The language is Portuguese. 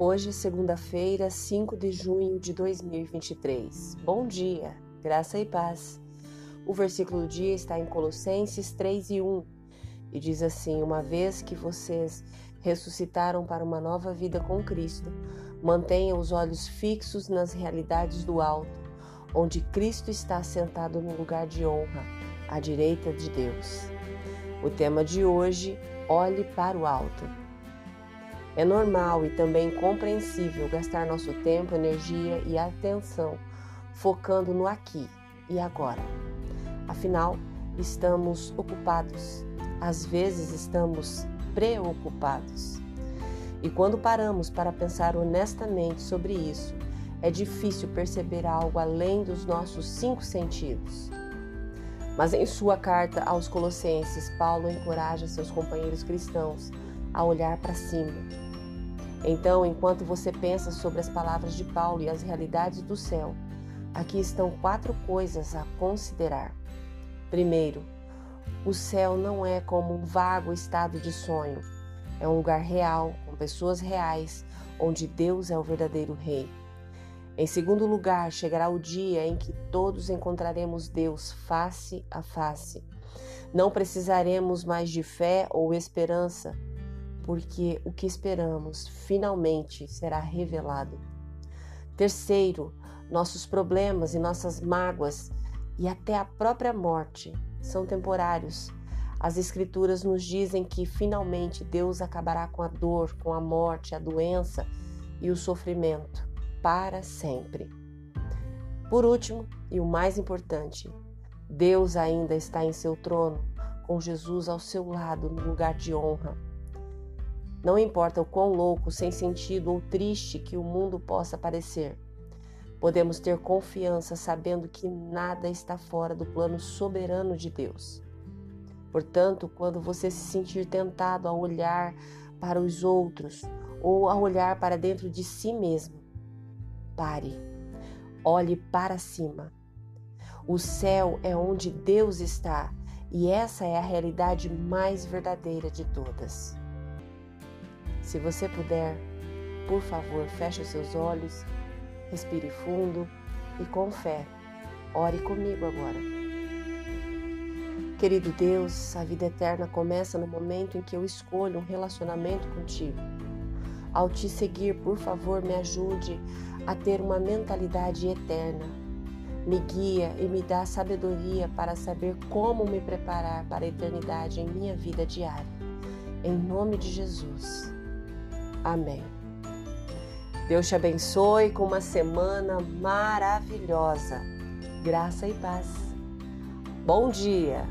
Hoje é segunda-feira, 5 de junho de 2023. Bom dia, graça e paz. O versículo do dia está em Colossenses 3 e 1 e diz assim: Uma vez que vocês ressuscitaram para uma nova vida com Cristo, mantenham os olhos fixos nas realidades do alto, onde Cristo está sentado no lugar de honra, à direita de Deus. O tema de hoje: olhe para o alto. É normal e também compreensível gastar nosso tempo, energia e atenção focando no aqui e agora. Afinal, estamos ocupados, às vezes estamos preocupados. E quando paramos para pensar honestamente sobre isso, é difícil perceber algo além dos nossos cinco sentidos. Mas em sua carta aos Colossenses, Paulo encoraja seus companheiros cristãos a olhar para cima então, enquanto você pensa sobre as palavras de Paulo e as realidades do céu, aqui estão quatro coisas a considerar. Primeiro, o céu não é como um vago estado de sonho, é um lugar real, com pessoas reais, onde Deus é o verdadeiro Rei. Em segundo lugar, chegará o dia em que todos encontraremos Deus face a face. Não precisaremos mais de fé ou esperança, porque o que esperamos finalmente será revelado. Terceiro, nossos problemas e nossas mágoas e até a própria morte são temporários. As Escrituras nos dizem que finalmente Deus acabará com a dor, com a morte, a doença e o sofrimento para sempre. Por último, e o mais importante, Deus ainda está em seu trono, com Jesus ao seu lado no lugar de honra. Não importa o quão louco, sem sentido ou triste que o mundo possa parecer, podemos ter confiança sabendo que nada está fora do plano soberano de Deus. Portanto, quando você se sentir tentado a olhar para os outros ou a olhar para dentro de si mesmo, pare, olhe para cima. O céu é onde Deus está e essa é a realidade mais verdadeira de todas. Se você puder, por favor, feche os seus olhos, respire fundo e com fé, ore comigo agora. Querido Deus, a vida eterna começa no momento em que eu escolho um relacionamento contigo. Ao te seguir, por favor, me ajude a ter uma mentalidade eterna. Me guia e me dá sabedoria para saber como me preparar para a eternidade em minha vida diária. Em nome de Jesus. Amém. Deus te abençoe com uma semana maravilhosa. Graça e paz. Bom dia!